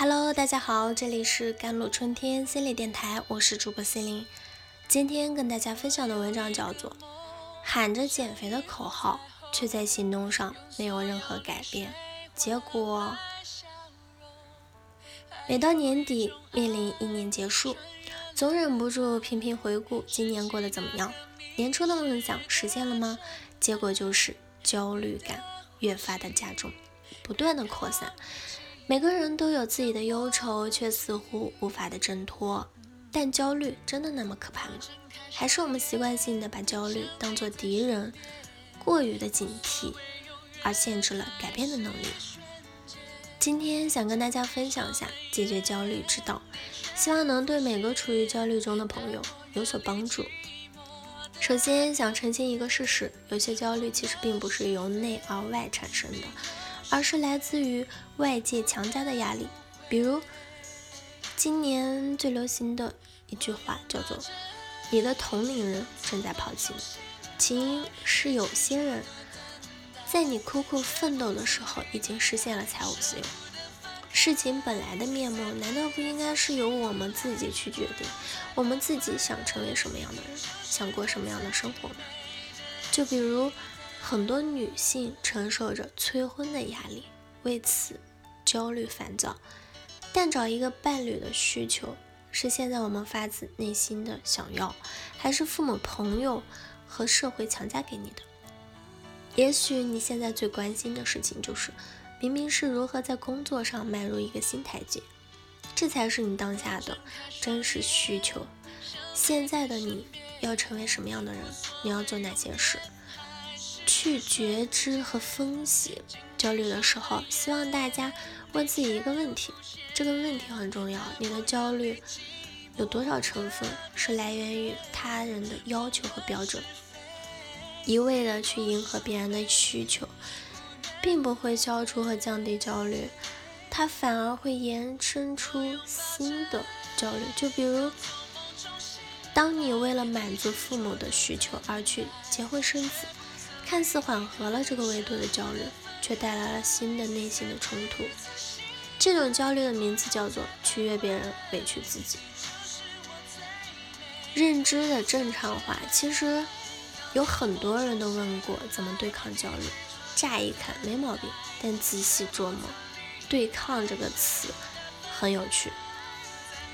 Hello，大家好，这里是甘露春天心理电台，我是主播心灵。今天跟大家分享的文章叫做《喊着减肥的口号，却在行动上没有任何改变》，结果每到年底面临一年结束，总忍不住频频回顾今年过得怎么样，年初的梦想实现了吗？结果就是焦虑感越发的加重，不断的扩散。每个人都有自己的忧愁，却似乎无法的挣脱。但焦虑真的那么可怕吗？还是我们习惯性的把焦虑当做敌人，过于的警惕，而限制了改变的能力？今天想跟大家分享一下解决焦虑之道，希望能对每个处于焦虑中的朋友有所帮助。首先想澄清一个事实：有些焦虑其实并不是由内而外产生的。而是来自于外界强加的压力，比如今年最流行的一句话叫做“你的同龄人正在抛弃你”，起因是有些人在你苦苦奋斗的时候已经实现了财务自由。事情本来的面目，难道不应该是由我们自己去决定？我们自己想成为什么样的人，想过什么样的生活吗？就比如。很多女性承受着催婚的压力，为此焦虑烦躁。但找一个伴侣的需求，是现在我们发自内心的想要，还是父母、朋友和社会强加给你的？也许你现在最关心的事情就是，明明是如何在工作上迈入一个新台阶，这才是你当下的真实需求。现在的你要成为什么样的人？你要做哪些事？去觉知和分析焦虑的时候，希望大家问自己一个问题：这个问题很重要。你的焦虑有多少成分是来源于他人的要求和标准？一味的去迎合别人的需求，并不会消除和降低焦虑，它反而会延伸出新的焦虑。就比如，当你为了满足父母的需求而去结婚生子。看似缓和了这个维度的焦虑，却带来了新的内心的冲突。这种焦虑的名字叫做取悦别人，委屈自己。认知的正常化，其实有很多人都问过怎么对抗焦虑。乍一看没毛病，但仔细琢磨，对抗这个词很有趣，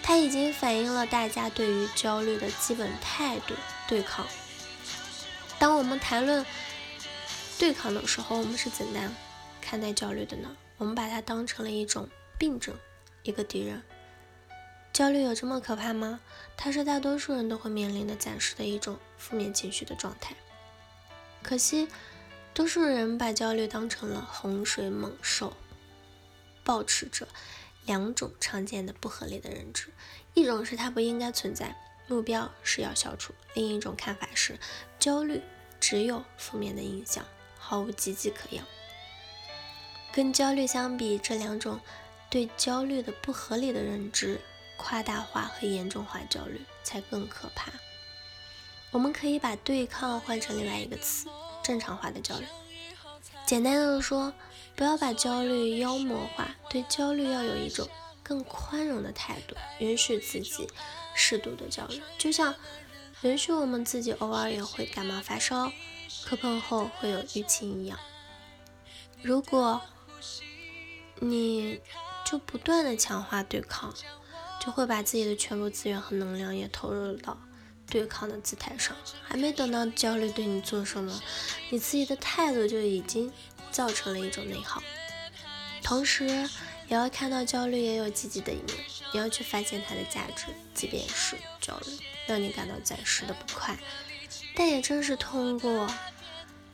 它已经反映了大家对于焦虑的基本态度。对抗。当我们谈论。对抗的时候，我们是怎样看待焦虑的呢？我们把它当成了一种病症，一个敌人。焦虑有这么可怕吗？它是大多数人都会面临的暂时的一种负面情绪的状态。可惜，多数人把焦虑当成了洪水猛兽，保持着两种常见的不合理的认知：一种是它不应该存在，目标是要消除；另一种看法是焦虑只有负面的影响。毫无积极可言。跟焦虑相比，这两种对焦虑的不合理的认知、夸大化和严重化焦虑才更可怕。我们可以把对抗换成另外一个词：正常化的焦虑。简单的说，不要把焦虑妖魔化，对焦虑要有一种更宽容的态度，允许自己适度的焦虑，就像允许我们自己偶尔也会感冒发烧。磕碰后会有淤青一样，如果你就不断的强化对抗，就会把自己的全部资源和能量也投入到对抗的姿态上，还没等到焦虑对你做什么，你自己的态度就已经造成了一种内耗。同时，也要看到焦虑也有积极的一面，你要去发现它的价值，即便是焦虑让你感到暂时的不快。但也正是通过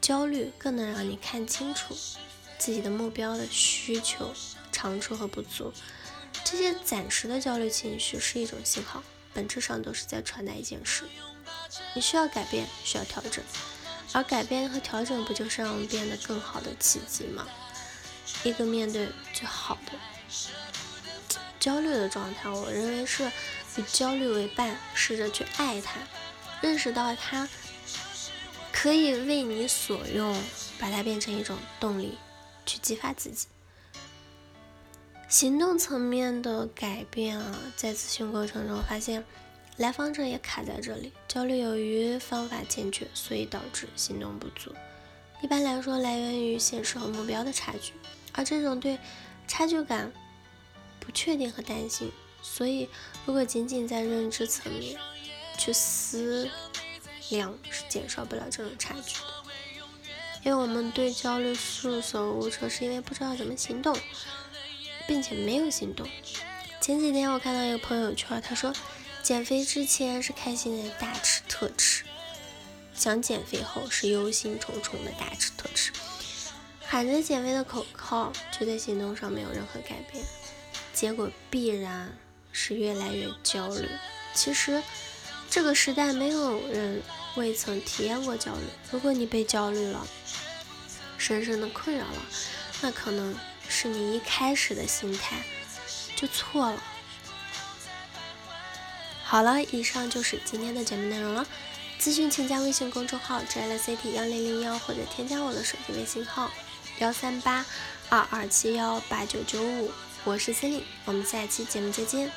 焦虑，更能让你看清楚自己的目标的需求、长处和不足。这些暂时的焦虑情绪是一种信号，本质上都是在传达一件事：你需要改变，需要调整。而改变和调整，不就是让我们变得更好的契机吗？一个面对最好的焦虑的状态，我认为是与焦虑为伴，试着去爱它，认识到它。可以为你所用，把它变成一种动力，去激发自己。行动层面的改变啊，在咨询过程中发现，来访者也卡在这里，焦虑由于方法欠缺，所以导致行动不足。一般来说，来源于现实和目标的差距，而这种对差距感不确定和担心，所以如果仅仅在认知层面去思量，是减少不了这种差距的。因为我们对焦虑束手无策，是因为不知道怎么行动。并且没有行动。前几天我看到一个朋友圈，他说减肥之前是开心的大吃特吃，想减肥后是忧心忡忡的大吃特吃，喊着减肥的口号，却在行动上没有任何改变，结果必然是越来越焦虑。其实这个时代没有人未曾体验过焦虑，如果你被焦虑了，深深的困扰了，那可能。是你一开始的心态就错了。好了，以上就是今天的节目内容了。咨询请加微信公众号 “jlct 幺零零幺”或者添加我的手机微信号幺三八二二七幺八九九五，我是 c e l i n e 我们下期节目再见。